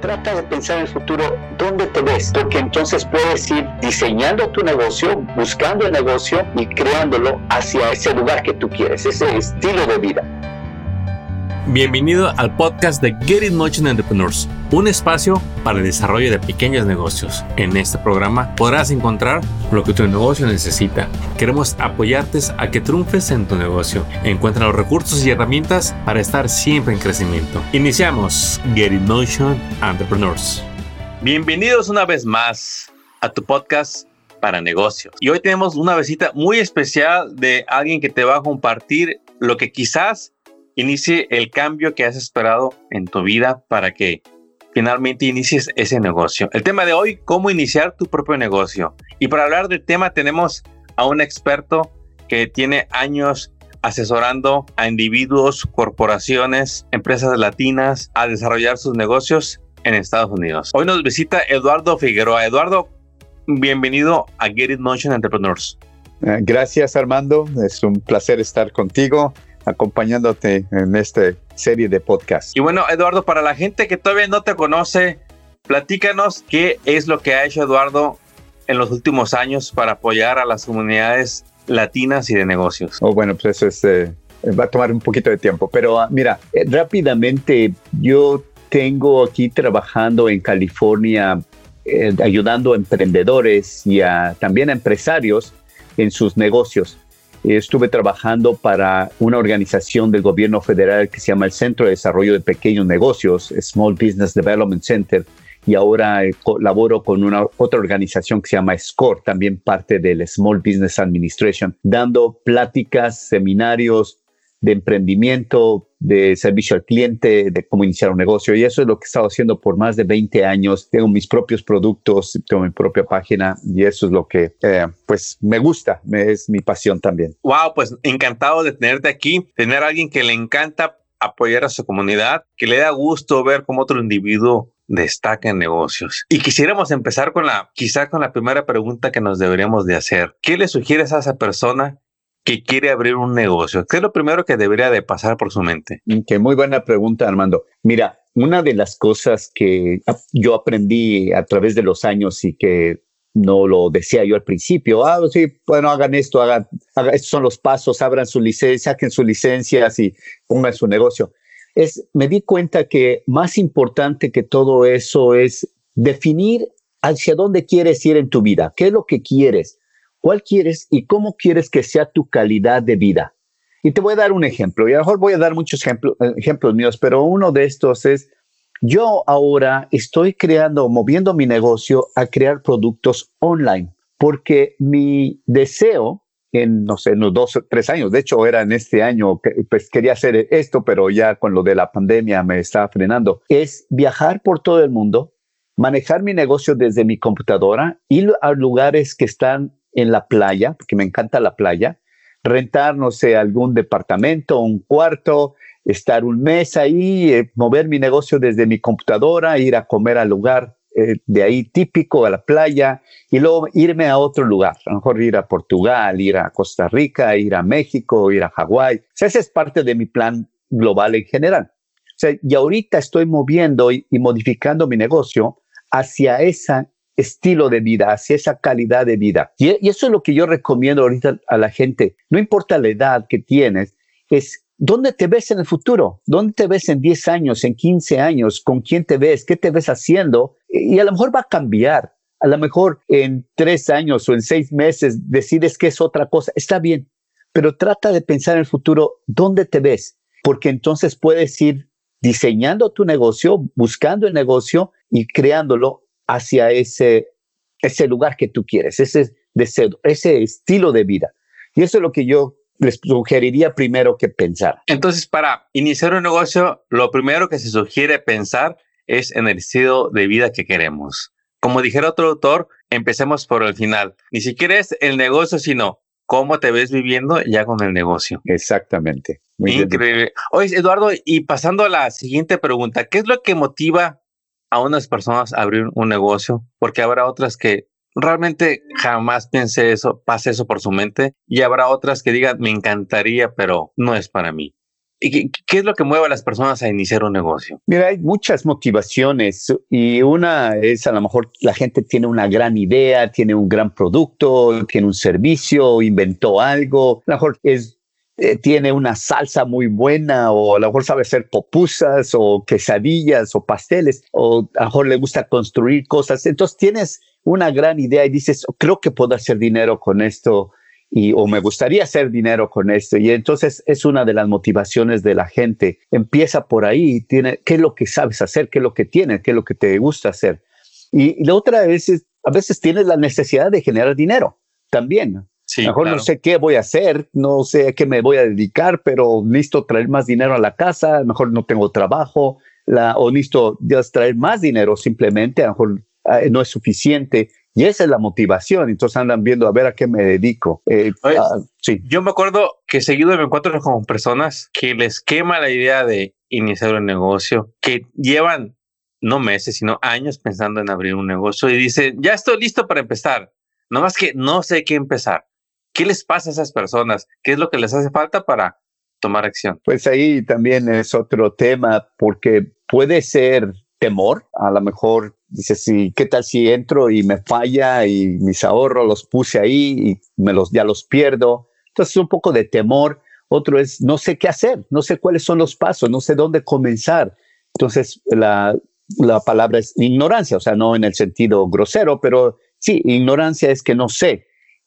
Trata de pensar en el futuro, ¿dónde te ves? Porque entonces puedes ir diseñando tu negocio, buscando el negocio y creándolo hacia ese lugar que tú quieres, ese estilo de vida. Bienvenido al podcast de Get It Motion Entrepreneurs, un espacio para el desarrollo de pequeños negocios. En este programa podrás encontrar lo que tu negocio necesita. Queremos apoyarte a que triunfes en tu negocio. Encuentra los recursos y herramientas para estar siempre en crecimiento. Iniciamos Get It Motion Entrepreneurs. Bienvenidos una vez más a tu podcast para negocios. Y hoy tenemos una visita muy especial de alguien que te va a compartir lo que quizás inicie el cambio que has esperado en tu vida para que finalmente inicies ese negocio. El tema de hoy, cómo iniciar tu propio negocio. Y para hablar del tema tenemos a un experto que tiene años asesorando a individuos, corporaciones, empresas latinas a desarrollar sus negocios en Estados Unidos. Hoy nos visita Eduardo Figueroa. Eduardo, bienvenido a Get It Motion Entrepreneurs. Eh, gracias Armando, es un placer estar contigo acompañándote en esta serie de podcasts. Y bueno, Eduardo, para la gente que todavía no te conoce, platícanos qué es lo que ha hecho Eduardo en los últimos años para apoyar a las comunidades latinas y de negocios. Oh, bueno, pues eso eh, va a tomar un poquito de tiempo, pero ah, mira, eh, rápidamente yo tengo aquí trabajando en California eh, ayudando a emprendedores y también a empresarios en sus negocios estuve trabajando para una organización del gobierno federal que se llama el Centro de Desarrollo de Pequeños Negocios, Small Business Development Center, y ahora eh, colaboro con una otra organización que se llama SCORE, también parte del Small Business Administration, dando pláticas, seminarios, de emprendimiento, de servicio al cliente, de cómo iniciar un negocio. Y eso es lo que he estado haciendo por más de 20 años. Tengo mis propios productos, tengo mi propia página y eso es lo que eh, pues me gusta, es mi pasión también. Wow, pues encantado de tenerte aquí, tener a alguien que le encanta apoyar a su comunidad, que le da gusto ver cómo otro individuo destaca en negocios. Y quisiéramos empezar con la, quizá con la primera pregunta que nos deberíamos de hacer. ¿Qué le sugieres a esa persona que quiere abrir un negocio? ¿Qué es lo primero que debería de pasar por su mente? Qué muy buena pregunta, Armando. Mira, una de las cosas que yo aprendí a través de los años y que no lo decía yo al principio, ah, sí, bueno, hagan esto, hagan, estos son los pasos, abran su licencia, saquen su licencia y pongan su negocio. Es, me di cuenta que más importante que todo eso es definir hacia dónde quieres ir en tu vida, qué es lo que quieres cuál quieres y cómo quieres que sea tu calidad de vida. Y te voy a dar un ejemplo, y a lo mejor voy a dar muchos ejemplos, ejemplos míos, pero uno de estos es, yo ahora estoy creando, moviendo mi negocio a crear productos online, porque mi deseo en, no sé, en los dos o tres años, de hecho era en este año, que, pues quería hacer esto, pero ya con lo de la pandemia me estaba frenando, es viajar por todo el mundo, manejar mi negocio desde mi computadora, ir a lugares que están en la playa, porque me encanta la playa, rentar, no sé, algún departamento, un cuarto, estar un mes ahí, eh, mover mi negocio desde mi computadora, ir a comer al lugar eh, de ahí típico, a la playa, y luego irme a otro lugar, a lo mejor ir a Portugal, ir a Costa Rica, ir a México, ir a Hawái. O sea, ese es parte de mi plan global en general. O sea, y ahorita estoy moviendo y modificando mi negocio hacia esa estilo de vida, hacia esa calidad de vida. Y, eso es lo que yo recomiendo ahorita a la gente. No importa la edad que tienes, es ¿Dónde te ves en el futuro? ¿Dónde te ves en 10 años, en 15 años? ¿Con quién te ves? ¿Qué te ves haciendo? Y a lo mejor va a cambiar. A lo mejor en tres años o en seis meses decides que es otra cosa. Está bien, pero trata de pensar en el futuro. ¿Dónde te ves? Porque entonces puedes ir diseñando tu negocio, buscando el negocio y creándolo hacia ese, ese lugar que tú quieres, ese deseo, ese estilo de vida. Y eso es lo que yo les sugeriría primero que pensar. Entonces, para iniciar un negocio, lo primero que se sugiere pensar es en el estilo de vida que queremos. Como dijera otro autor, empecemos por el final. Ni siquiera es el negocio, sino cómo te ves viviendo ya con el negocio. Exactamente. Increíble. Oye, Eduardo, y pasando a la siguiente pregunta, ¿qué es lo que motiva a unas personas abrir un negocio, porque habrá otras que realmente jamás piense eso, pase eso por su mente, y habrá otras que digan, me encantaría, pero no es para mí. ¿Y qué, es lo que mueve a las personas a iniciar un negocio? Mira, hay muchas motivaciones y una es a lo mejor la gente tiene una gran idea, tiene un gran producto, tiene un servicio, inventó algo, a lo mejor es eh, tiene una salsa muy buena o a lo mejor sabe hacer popusas o quesadillas o pasteles o a lo mejor le gusta construir cosas. Entonces tienes una gran idea y dices, creo que puedo hacer dinero con esto y o me gustaría hacer dinero con esto. Y entonces es una de las motivaciones de la gente. Empieza por ahí, tiene, ¿qué es lo que sabes hacer? ¿Qué es lo que tienes? ¿Qué es lo que te gusta hacer? Y, la otra vez es, a veces tienes la necesidad de generar dinero también. Sí, mejor no sé qué voy a hacer, no sé a qué me voy a dedicar, pero listo traer más dinero a la casa, mejor no tengo trabajo, la, o listo traer más dinero simplemente, a lo mejor ah, no es suficiente y esa es la motivación. Entonces andan viendo a ver a qué me dedico. Eh, ah, sí. Yo me acuerdo que seguido me encuentro con personas que les quema la idea de iniciar un negocio, que llevan no meses, sino años pensando en abrir un negocio y dicen, ya estoy listo para empezar. No más que no sé qué empezar. ¿Qué les pasa a esas personas? ¿Qué es lo que les hace falta para tomar acción? Pues ahí también es otro tema porque puede ser temor, a lo mejor dice, sí, ¿qué tal si entro y me falla y mis ahorros los puse ahí y me los, ya los pierdo? Entonces un poco de temor. Otro es, no sé qué hacer, no sé cuáles son los pasos, no sé dónde comenzar. Entonces la, la palabra es ignorancia, o sea, no en el sentido grosero, pero sí, ignorancia es que no sé.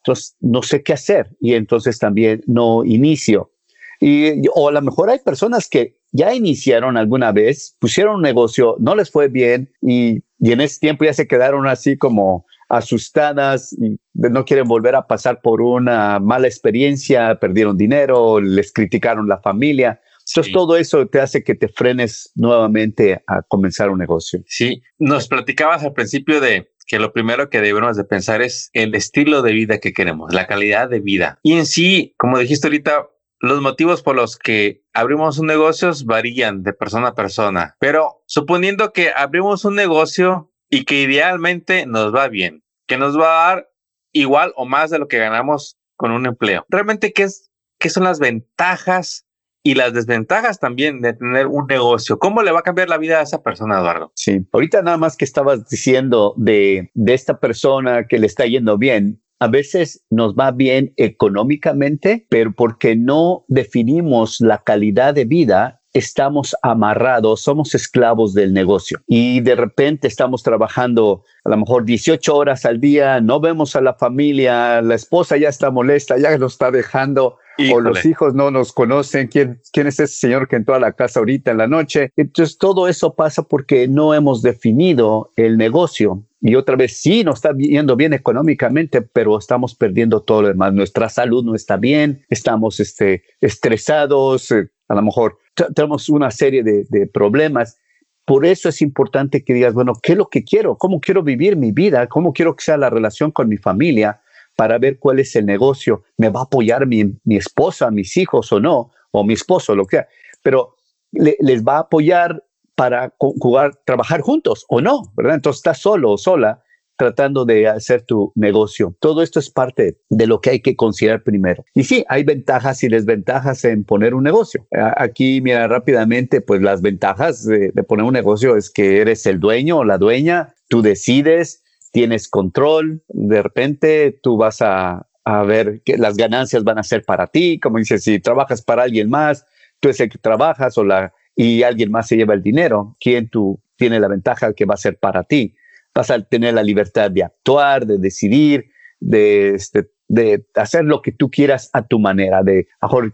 Entonces, no sé qué hacer y entonces también no inicio. Y, o a lo mejor hay personas que ya iniciaron alguna vez, pusieron un negocio, no les fue bien y, y en ese tiempo ya se quedaron así como asustadas y no quieren volver a pasar por una mala experiencia, perdieron dinero, les criticaron la familia. Entonces todo eso te hace que te frenes nuevamente a comenzar un negocio. Sí, nos platicabas al principio de que lo primero que debemos de pensar es el estilo de vida que queremos, la calidad de vida. Y en sí, como dijiste ahorita, los motivos por los que abrimos un negocio varían de persona a persona, pero suponiendo que abrimos un negocio y que idealmente nos va bien, que nos va a dar igual o más de lo que ganamos con un empleo. Realmente, ¿qué, es, qué son las ventajas y las desventajas también de tener un negocio? ¿Cómo le va a cambiar la vida a esa persona, Eduardo? Sí, ahorita nada más que estabas diciendo de, de esta persona que le está yendo bien, a veces nos va bien económicamente, pero porque no definimos la calidad de vida, estamos amarrados, somos esclavos del negocio y de repente estamos trabajando a lo mejor 18 horas al día, no vemos a la familia, la esposa ya está molesta, ya nos está dejando. O los hijos no nos conocen, ¿Quién, quién es ese señor que entró a la casa ahorita en la noche. Entonces todo eso pasa porque no hemos definido el negocio y otra vez sí nos está yendo bien económicamente, pero estamos perdiendo todo lo demás. Nuestra salud no está bien, estamos este, estresados, eh, a lo mejor tenemos una serie de, de, problemas. Por eso es importante que digas, bueno, ¿qué es lo que quiero? ¿Cómo quiero vivir mi vida? ¿Cómo quiero que sea la relación con mi familia? Para ver cuál es el negocio. ¿Me va a apoyar mi, mi esposa, mis hijos o no? O mi esposo, lo que sea. Pero les va a apoyar para jugar, trabajar juntos o no, ¿verdad? Entonces estás solo o sola tratando de hacer tu negocio. Todo esto es parte de lo que hay que considerar primero. Y sí, hay ventajas y desventajas en poner un negocio. Aquí, mira, rápidamente, pues las ventajas de, poner un negocio es que eres el dueño o la dueña, tú decides, tienes control, de repente tú vas a, a ver que las ganancias van a ser para ti, como dices, si trabajas para alguien más, tú es el que trabajas o la y alguien más se lleva el dinero, ¿quién tú tiene la ventaja que va a ser para ti? Vas a tener la libertad de actuar, de decidir, de, este, de hacer lo que tú quieras a tu manera, de,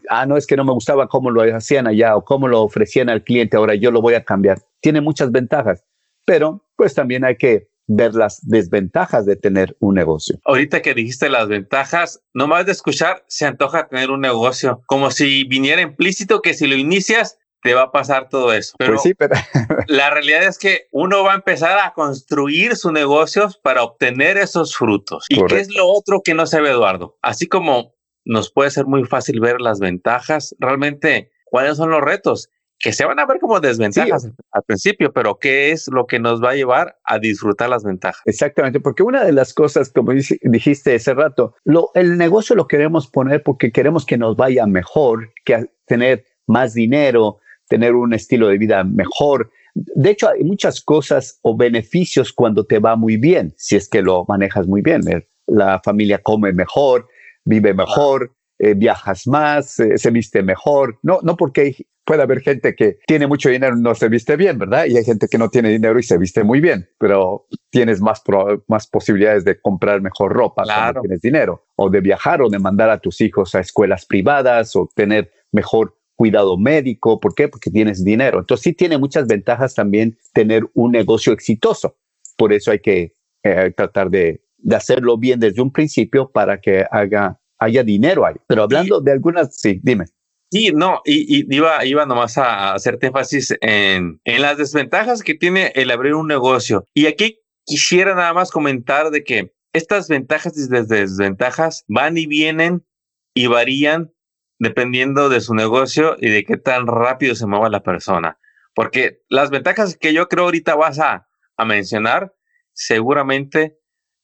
ah, no es que no me gustaba cómo lo hacían allá o cómo lo ofrecían al cliente, ahora yo lo voy a cambiar. Tiene muchas ventajas, pero pues también hay que ver las desventajas de tener un negocio. Ahorita que dijiste las ventajas, nomás de escuchar se antoja tener un negocio, como si viniera implícito que si lo inicias te va a pasar todo eso. Pero, pues sí, pero... la realidad es que uno va a empezar a construir sus negocios para obtener esos frutos. ¿Y qué es lo otro que no se ve, Eduardo? Así como nos puede ser muy fácil ver las ventajas, realmente, ¿cuáles son los retos? Que se van a ver como desventajas al principio, pero ¿qué es lo que nos va a llevar a disfrutar las ventajas? Exactamente, porque una de las cosas, como dijiste hace rato, lo, el negocio lo queremos poner porque queremos que nos vaya mejor, que tener más dinero, tener un estilo de vida mejor. De hecho, hay muchas cosas o beneficios cuando te va muy bien, si es que lo manejas muy bien. La familia come mejor, vive mejor, eh, viajas más, eh, se viste mejor. No, no porque puede haber gente que tiene mucho dinero y no se viste bien, ¿verdad? Y hay gente que no tiene dinero y se viste muy bien, pero tienes más, más posibilidades de comprar mejor ropa cuando tienes dinero, o de viajar, o de mandar a tus hijos a escuelas privadas, o tener mejor cuidado médico. ¿Por qué? Porque tienes dinero. Entonces sí tiene muchas ventajas también tener un negocio exitoso. Por eso hay que eh, tratar de, de hacerlo bien desde un principio para que haga haya dinero ahí. Pero hablando de algunas, sí, dime. Sí, no, y, iba, iba nomás a hacerte énfasis en, en las desventajas que tiene el abrir un negocio. Y aquí quisiera nada más comentar de que estas ventajas y desventajas van y vienen y varían dependiendo de su negocio y de qué tan rápido se mueva la persona. Porque las ventajas que yo creo ahorita vas a, a mencionar, seguramente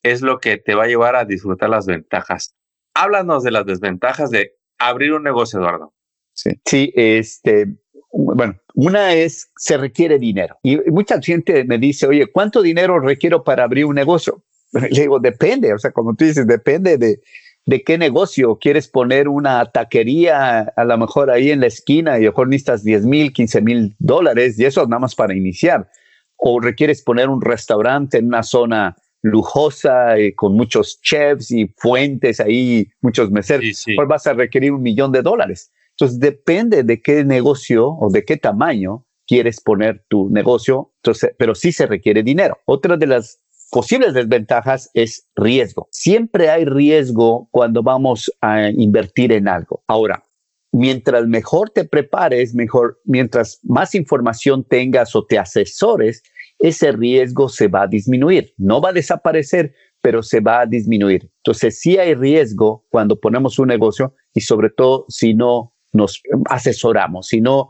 es lo que te va a llevar a disfrutar las ventajas háblanos de las desventajas de abrir un negocio, Eduardo. Sí, sí este, bueno, una es, se requiere dinero. Y mucha gente me dice, oye, ¿cuánto dinero requiero para abrir un negocio? Le digo, depende, o sea, como tú dices, depende de, de qué negocio. ¿Quieres poner una taquería a lo mejor ahí en la esquina y a lo mejor necesitas 10 mil, 15 mil dólares y eso nada más para iniciar? ¿O requieres poner un restaurante en una zona lujosa, eh, con muchos chefs y fuentes ahí, muchos meseros, pues vas a requerir un millón de dólares. Entonces, depende de qué negocio o de qué tamaño quieres poner tu negocio, entonces, pero sí se requiere dinero. Otra de las posibles desventajas es riesgo. Siempre hay riesgo cuando vamos a invertir en algo. Ahora, mientras mejor te prepares, mejor, mientras más información tengas o te asesores, ese riesgo se va a disminuir. No va a desaparecer, pero se va a disminuir. Entonces, sí hay riesgo cuando ponemos un negocio y sobre todo si no nos asesoramos, si no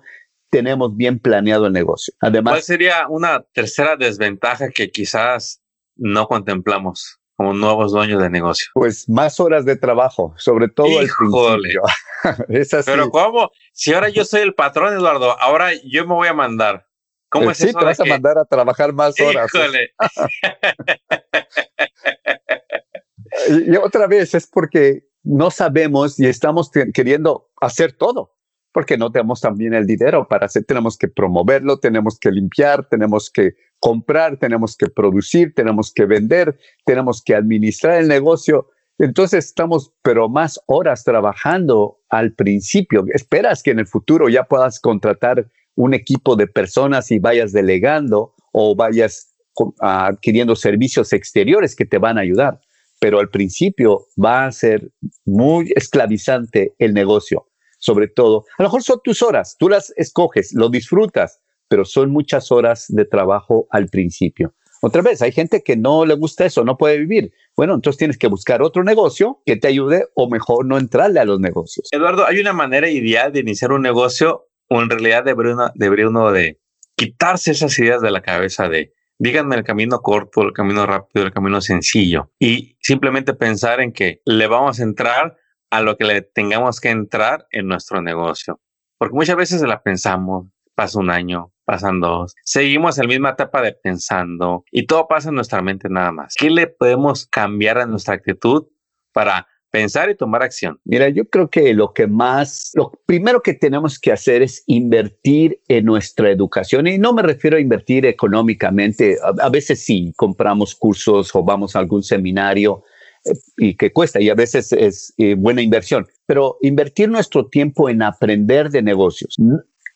tenemos bien planeado el negocio. Además, ¿cuál sería una tercera desventaja que quizás no contemplamos? como nuevos dueños de negocio? Pues más horas de trabajo, sobre todo Híjole. es así. Pero ¿cómo? Si ahora yo soy el patrón, Eduardo, ahora yo me voy a mandar. ¿Cómo eh, es sí, te vas a mandar a trabajar más horas. y, otra vez es porque no sabemos y estamos queriendo hacer todo, porque no tenemos también el dinero para hacer, tenemos que promoverlo, tenemos que limpiar, tenemos que comprar, tenemos que producir, tenemos que vender, tenemos que administrar el negocio. Entonces estamos, pero más horas trabajando al principio. Esperas que en el futuro ya puedas contratar un equipo de personas y vayas delegando o vayas adquiriendo servicios exteriores que te van a ayudar. Pero al principio va a ser muy esclavizante el negocio, sobre todo. A lo mejor son tus horas, tú las escoges, lo disfrutas, pero son muchas horas de trabajo al principio. Otra vez, hay gente que no le gusta eso, no puede vivir. Bueno, entonces tienes que buscar otro negocio que te ayude o mejor no entrarle a los negocios. Eduardo, ¿hay una manera ideal de iniciar un negocio o en realidad debería uno, de quitarse esas ideas de la cabeza de díganme el camino corto, el camino rápido, el camino sencillo y simplemente pensar en que le vamos a entrar a lo que le tengamos que entrar en nuestro negocio. Porque muchas veces la pensamos, pasa un año, pasan dos, seguimos en la misma etapa de pensando y todo pasa en nuestra mente nada más. ¿Qué le podemos cambiar a nuestra actitud para pensar y tomar acción? Mira, yo creo que lo que más, lo primero que tenemos que hacer es invertir en nuestra educación. Y no me refiero a invertir económicamente. A, veces sí, compramos cursos o vamos a algún seminario eh, y que cuesta y a veces es eh, buena inversión. Pero invertir nuestro tiempo en aprender de negocios.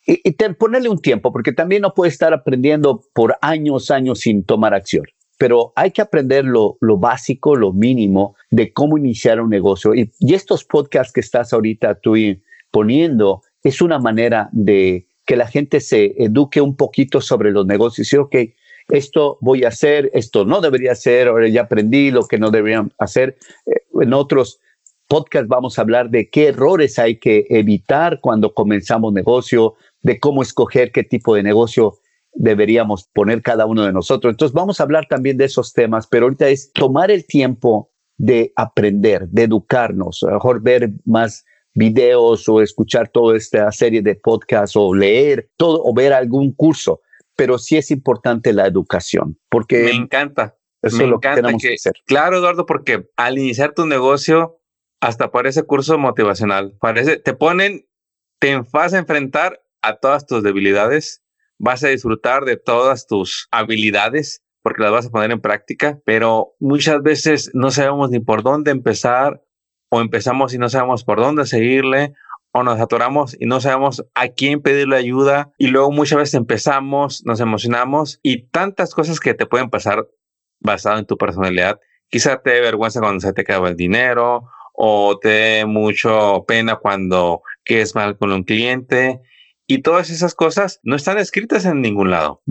Y, y ponerle un tiempo, porque también no puede estar aprendiendo por años, años sin tomar acción pero hay que aprender lo, básico, lo mínimo de cómo iniciar un negocio. Y, estos podcasts que estás ahorita tú poniendo es una manera de que la gente se eduque un poquito sobre los negocios. Y, ok, esto voy a hacer, esto no debería hacer, ahora ya aprendí lo que no deberían hacer. Eh, en otros podcasts vamos a hablar de qué errores hay que evitar cuando comenzamos negocio, de cómo escoger qué tipo de negocio deberíamos poner cada uno de nosotros. Entonces vamos a hablar también de esos temas, pero ahorita es tomar el tiempo de aprender, de educarnos, a lo mejor ver más videos o escuchar toda esta serie de podcasts o leer todo o ver algún curso, pero sí es importante la educación, porque me encanta. Eso me es lo encanta que tenemos que, hacer. Claro, Eduardo, porque al iniciar tu negocio hasta parece curso motivacional. Parece, te ponen, te vas a enfrentar a todas tus debilidades, vas a disfrutar de todas tus habilidades porque las vas a poner en práctica, pero muchas veces no sabemos ni por dónde empezar o empezamos y no sabemos por dónde seguirle o nos atoramos y no sabemos a quién pedirle ayuda y luego muchas veces empezamos, nos emocionamos y tantas cosas que te pueden pasar basado en tu personalidad. Quizá te dé vergüenza cuando se te acaba el dinero o te dé mucho pena cuando quedes mal con un cliente. Y todas esas cosas no están escritas en ningún lado.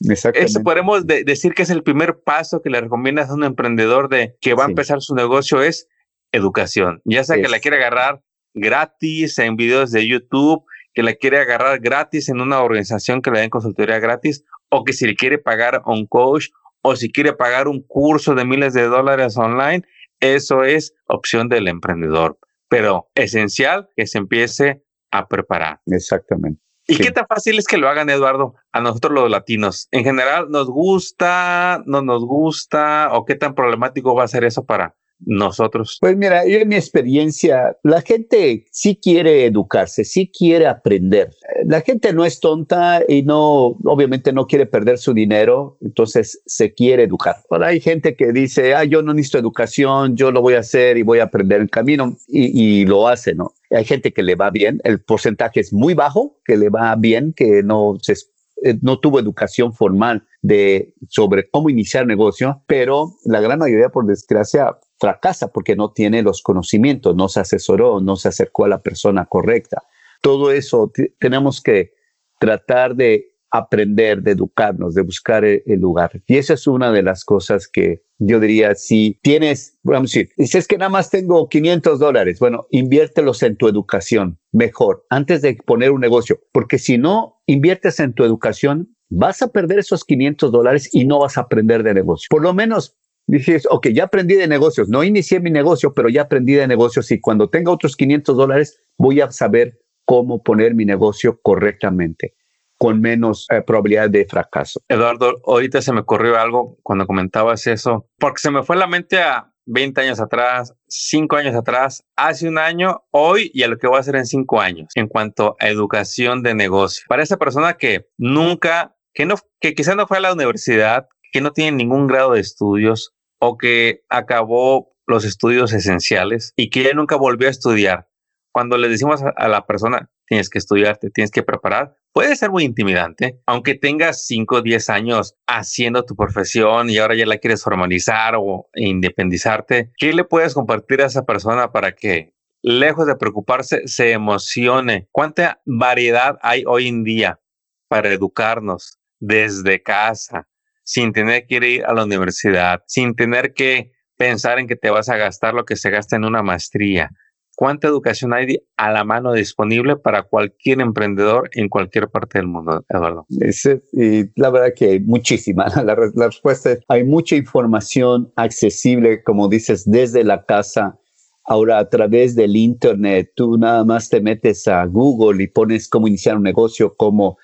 Eso podemos decir que es el primer paso que le recomiendas a un emprendedor de que va a empezar su negocio es educación. Ya sea que la quiere agarrar gratis en videos de YouTube, que la quiere agarrar gratis en una organización que le den consultoría gratis, o que si le quiere pagar a un coach, o si quiere pagar un curso de miles de dólares online, eso es opción del emprendedor, pero esencial que se empiece a preparar. Exactamente. ¿Y qué tan fácil es que lo hagan, Eduardo? A nosotros los latinos. En general, ¿nos gusta, no nos gusta o qué tan problemático va a ser eso para nosotros? Pues mira, yo en mi experiencia, la gente sí quiere educarse, sí quiere aprender. La gente no es tonta y no, obviamente no quiere perder su dinero, entonces se quiere educar. Ahora hay gente que dice, ah, yo no necesito educación, yo lo voy a hacer y voy a aprender el camino y, y lo hace, ¿no? Hay gente que le va bien, el porcentaje es muy bajo, que le va bien, que no se eh, no tuvo educación formal de sobre cómo iniciar negocio, pero la gran mayoría, por desgracia, fracasa porque no tiene los conocimientos, no se asesoró, no se acercó a la persona correcta. Todo eso tenemos que tratar de aprender, de educarnos, de buscar el, lugar. Y esa es una de las cosas que yo diría, si tienes, vamos a decir, dices que nada más tengo 500 dólares, bueno, inviértelos en tu educación mejor antes de poner un negocio, porque si no inviertes en tu educación, vas a perder esos 500 dólares y no vas a aprender de negocio. Por lo menos dices, ok, ya aprendí de negocios, no inicié mi negocio, pero ya aprendí de negocios y cuando tenga otros 500 dólares voy a saber cómo poner mi negocio correctamente con menos eh, probabilidad de fracaso. Eduardo, ahorita se me ocurrió algo cuando comentabas eso, porque se me fue la mente a 20 años atrás, 5 años atrás, hace un año, hoy y a lo que voy a hacer en 5 años en cuanto a educación de negocio. Para esa persona que nunca, que no, que quizá no fue a la universidad, que no tiene ningún grado de estudios o que acabó los estudios esenciales y que nunca volvió a estudiar. Cuando le decimos a la persona, tienes que estudiarte, tienes que preparar, puede ser muy intimidante, aunque tengas 5 o 10 años haciendo tu profesión y ahora ya la quieres formalizar o independizarte. ¿Qué le puedes compartir a esa persona para que, lejos de preocuparse, se emocione? ¿Cuánta variedad hay hoy en día para educarnos desde casa, sin tener que ir a la universidad, sin tener que pensar en que te vas a gastar lo que se gasta en una maestría? ¿Cuánta educación hay a la mano disponible para cualquier emprendedor en cualquier parte del mundo, Eduardo? y la verdad que hay muchísima. La, la, respuesta es, hay mucha información accesible, como dices, desde la casa. Ahora, a través del Internet, tú nada más te metes a Google y pones cómo iniciar un negocio, cómo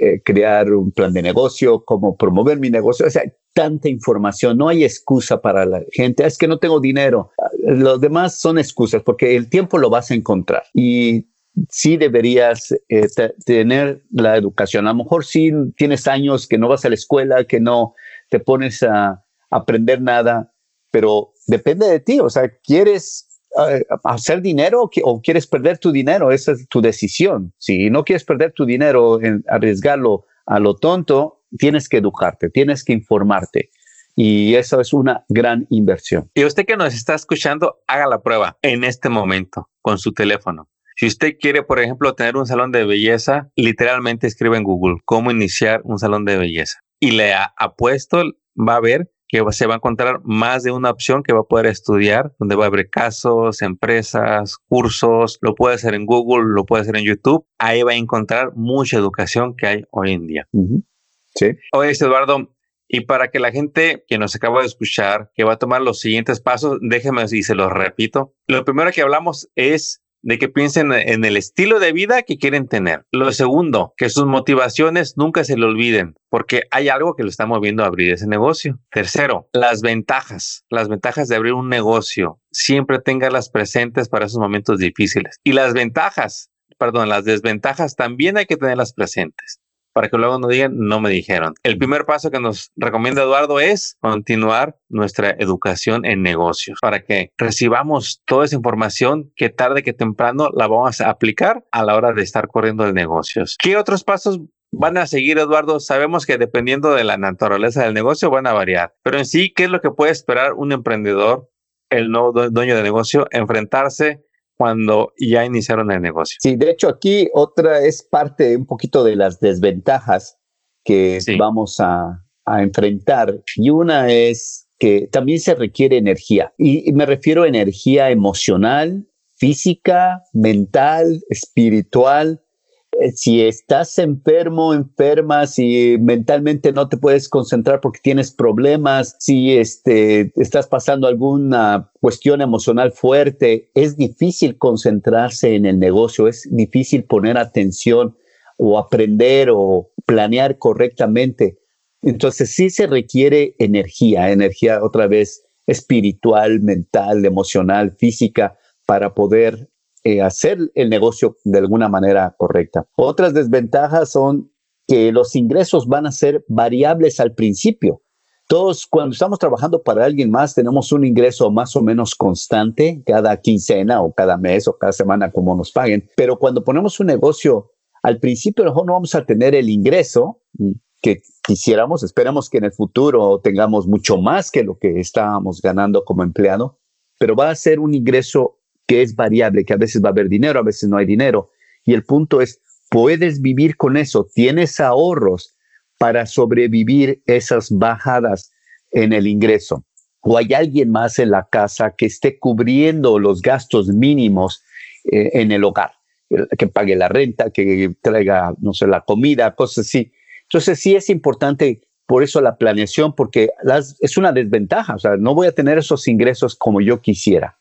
eh, crear un plan de negocio, cómo promover mi negocio. O sea, tanta información, no hay excusa para la gente, es que no tengo dinero. Los demás son excusas porque el tiempo lo vas a encontrar y sí deberías eh, tener la educación. A lo mejor sí tienes años que no vas a la escuela, que no te pones a aprender nada, pero depende de ti, o sea, ¿quieres eh, hacer dinero o quieres perder tu dinero? Esa es tu decisión. Si no quieres perder tu dinero, en arriesgarlo a lo tonto, tienes que educarte, tienes que informarte. Y eso es una gran inversión. Y usted que nos está escuchando, haga la prueba en este momento con su teléfono. Si usted quiere, por ejemplo, tener un salón de belleza, literalmente escribe en Google cómo iniciar un salón de belleza. Y le apuesto, va a ver que se va a encontrar más de una opción que va a poder estudiar, donde va a haber casos, empresas, cursos, lo puede hacer en Google, lo puede hacer en YouTube. Ahí va a encontrar mucha educación que hay hoy en día. Sí. Oye, Eduardo, y para que la gente que nos acaba de escuchar, que va a tomar los siguientes pasos, déjeme y se los repito. Lo primero que hablamos es de que piensen en el estilo de vida que quieren tener. Lo segundo, que sus motivaciones nunca se le olviden, porque hay algo que lo está moviendo a abrir ese negocio. Tercero, las ventajas, las ventajas de abrir un negocio. Siempre tenganlas presentes para esos momentos difíciles. Y las ventajas, perdón, las desventajas también hay que tenerlas presentes para que luego no digan, no me dijeron. El primer paso que nos recomienda Eduardo es continuar nuestra educación en negocios para que recibamos toda esa información que tarde que temprano la vamos a aplicar a la hora de estar corriendo de negocios. ¿Qué otros pasos van a seguir, Eduardo? Sabemos que dependiendo de la naturaleza del negocio van a variar, pero en sí, ¿qué es lo que puede esperar un emprendedor, el nuevo dueño de negocio, enfrentarse cuando ya iniciaron el negocio. Sí, de hecho aquí otra es parte un poquito de las desventajas que vamos a, enfrentar. Y una es que también se requiere energía. Y me refiero a energía emocional, física, mental, espiritual, si estás enfermo, enferma, si mentalmente no te puedes concentrar porque tienes problemas, si este, estás pasando alguna cuestión emocional fuerte, es difícil concentrarse en el negocio, es difícil poner atención o aprender o planear correctamente. Entonces sí se requiere energía, energía otra vez espiritual, mental, emocional, física, para poder eh, hacer el negocio de alguna manera correcta. Otras desventajas son que los ingresos van a ser variables al principio. Todos, cuando estamos trabajando para alguien más, tenemos un ingreso más o menos constante cada quincena o cada mes o cada semana, como nos paguen. Pero cuando ponemos un negocio, al principio mejor no vamos a tener el ingreso que quisiéramos. Esperamos que en el futuro tengamos mucho más que lo que estábamos ganando como empleado, pero va a ser un ingreso que es variable, que a veces va a haber dinero, a veces no hay dinero. Y el punto es, puedes vivir con eso, tienes ahorros para sobrevivir esas bajadas en el ingreso. O hay alguien más en la casa que esté cubriendo los gastos mínimos eh, en el hogar, que pague la renta, que traiga, no sé, la comida, cosas así. Entonces sí es importante por eso la planeación, porque es una desventaja, o sea, no voy a tener esos ingresos como yo quisiera.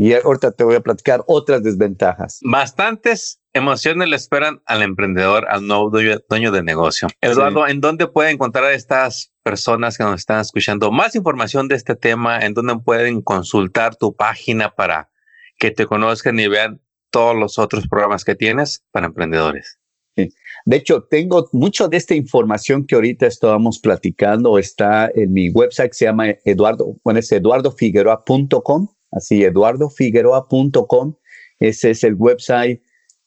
Y ahorita te voy a platicar otras desventajas. Bastantes emociones le esperan al emprendedor, al nuevo dueño, de negocio. Eduardo, ¿en dónde puede encontrar a estas personas que nos están escuchando más información de este tema? ¿En dónde pueden consultar tu página para que te conozcan y vean todos los otros programas que tienes para emprendedores? De hecho, tengo mucho de esta información que ahorita estábamos platicando, está en mi website, se llama Eduardo, bueno, es eduardofigueroa.com así eduardofigueroa.com, ese es el website,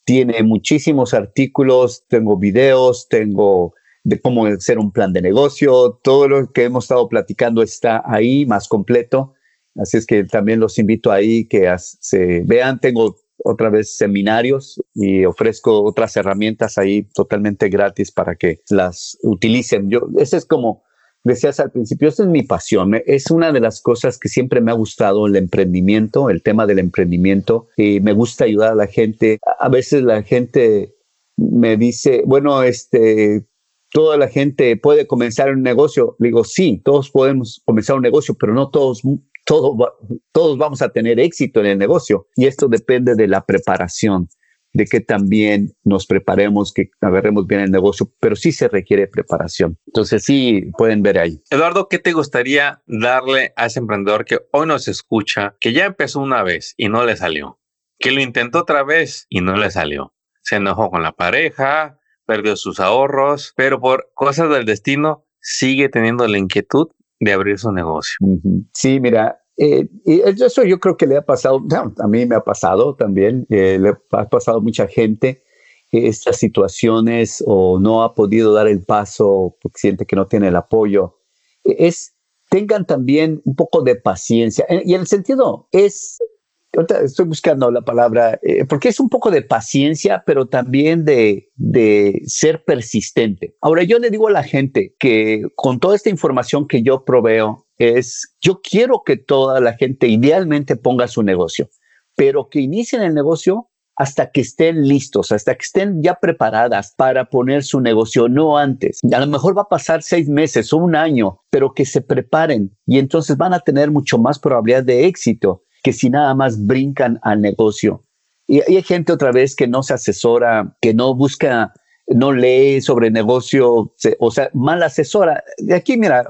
tiene muchísimos artículos, tengo videos, tengo de cómo hacer un plan de negocio, todo lo que hemos estado platicando está ahí más completo, así es que también los invito ahí que se vean, tengo otra vez seminarios y ofrezco otras herramientas ahí totalmente gratis para que las utilicen. Yo, ese es como decías al principio, esta es mi pasión, es una de las cosas que siempre me ha gustado el emprendimiento, el tema del emprendimiento, y me gusta ayudar a la gente. A veces la gente me dice, bueno, este, toda la gente puede comenzar un negocio. Le digo, sí, todos podemos comenzar un negocio, pero no todos, todos, todos vamos a tener éxito en el negocio. Y esto depende de la preparación de que también nos preparemos, que agarremos bien el negocio, pero sí se requiere preparación. Entonces sí pueden ver ahí. Eduardo, ¿qué te gustaría darle a ese emprendedor que hoy nos escucha, que ya empezó una vez y no le salió, que lo intentó otra vez y no le salió? Se enojó con la pareja, perdió sus ahorros, pero por cosas del destino sigue teniendo la inquietud de abrir su negocio. Sí, mira, eh, y eso yo creo que le ha pasado, a mí me ha pasado también, eh, le ha pasado a mucha gente estas situaciones o no ha podido dar el paso porque siente que no tiene el apoyo. Es, tengan también un poco de paciencia. Eh, y en el sentido es, estoy buscando la palabra, porque es un poco de paciencia, pero también de, de ser persistente. Ahora, yo le digo a la gente que con toda esta información que yo proveo, es, yo quiero que toda la gente idealmente ponga su negocio, pero que inicien el negocio hasta que estén listos, hasta que estén ya preparadas para poner su negocio, no antes. A lo mejor va a pasar seis meses o un año, pero que se preparen y entonces van a tener mucho más probabilidad de éxito que si nada más brincan al negocio. Y, hay gente otra vez que no se asesora, que no busca, no lee sobre negocio, o sea, mal asesora. Aquí, mira,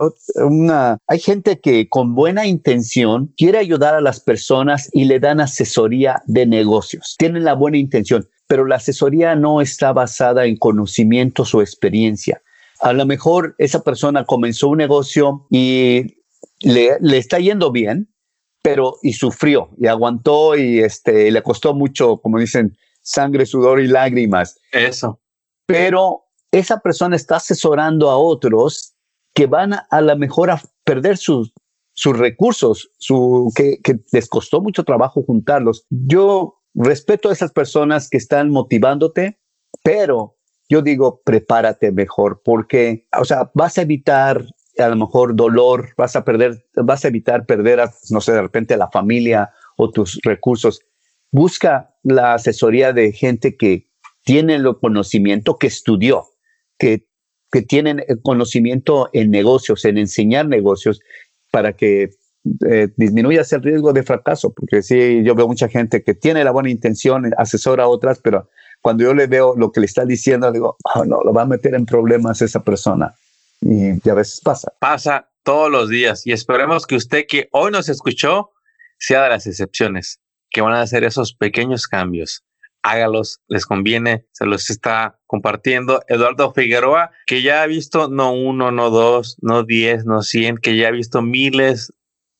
hay gente que con buena intención quiere ayudar a las personas y le dan asesoría de negocios. Tienen la buena intención, pero la asesoría no está basada en conocimientos o experiencia. A lo mejor esa persona comenzó un negocio y le, le está yendo bien, pero y sufrió y aguantó y este le costó mucho, como dicen, sangre, sudor y lágrimas. Eso. Pero esa persona está asesorando a otros que van a, lo mejor a perder sus, sus recursos, su, que, que les costó mucho trabajo juntarlos. Yo respeto a esas personas que están motivándote, pero yo digo, prepárate mejor porque, o sea, vas a evitar a lo mejor dolor, vas a perder, vas a evitar perder, no sé, de repente a la familia o tus recursos. Busca la asesoría de gente que tiene el conocimiento, que estudió, que, que tienen conocimiento en negocios, en enseñar negocios, para que eh, disminuyas el riesgo de fracaso. Porque sí, yo veo mucha gente que tiene la buena intención, asesora a otras, pero cuando yo le veo lo que le está diciendo, digo, oh, no, lo va a meter en problemas esa persona y a veces pasa. Pasa todos los días y esperemos que usted que hoy nos escuchó sea de las excepciones, que van a hacer esos pequeños cambios. Hágalos, les conviene, se los está compartiendo Eduardo Figueroa, que ya ha visto no uno, no dos, no diez, no cien, que ya ha visto miles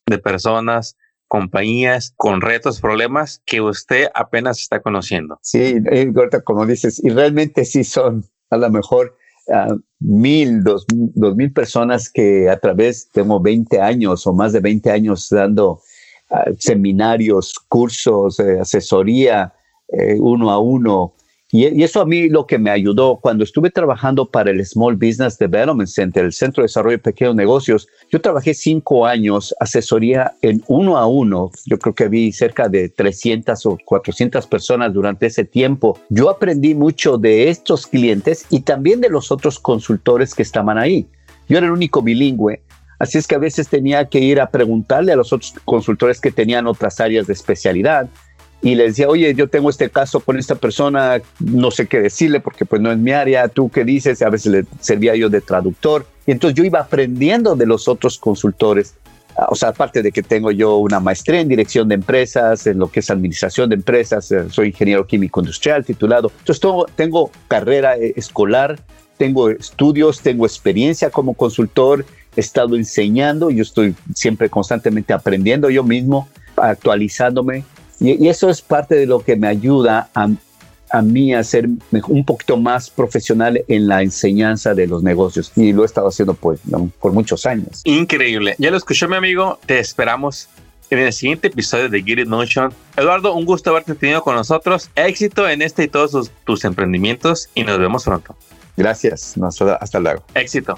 de personas, compañías con retos, problemas que usted apenas está conociendo. Sí, eh, como dices, y realmente sí son a lo mejor mil, dos, mil personas que a través, tengo 20 años o más de 20 años dando ah, seminarios, cursos, eh, asesoría eh, uno a uno, y, eso a mí lo que me ayudó cuando estuve trabajando para el Small Business Development Center, el Centro de Desarrollo de Pequeños Negocios. Yo trabajé cinco años asesoría en uno a uno. Yo creo que vi cerca de 300 o 400 personas durante ese tiempo. Yo aprendí mucho de estos clientes y también de los otros consultores que estaban ahí. Yo era el único bilingüe, Así es que a veces tenía que ir a preguntarle a los otros consultores que tenían otras áreas de especialidad y le decía, oye, yo tengo este caso con esta persona, no sé qué decirle porque pues no es mi área, tú qué dices, a veces le servía yo de traductor. Y entonces yo iba aprendiendo de los otros consultores. Ah, o sea, aparte de que tengo yo una maestría en dirección de empresas, en lo que es administración de empresas, eh, soy ingeniero químico industrial titulado. Entonces tengo, tengo carrera eh, escolar, tengo estudios, tengo experiencia como consultor, he estado enseñando, yo estoy siempre constantemente aprendiendo yo mismo, actualizándome y, eso es parte de lo que me ayuda a, a mí a ser un poquito más profesional en la enseñanza de los negocios. Y lo he estado haciendo pues, por muchos años. Increíble. Ya lo escuchó mi amigo. Te esperamos en el siguiente episodio de Get It Notion. Eduardo, un gusto haberte tenido con nosotros. Éxito en este y todos tus emprendimientos y nos vemos pronto. Gracias. Hasta luego. Éxito.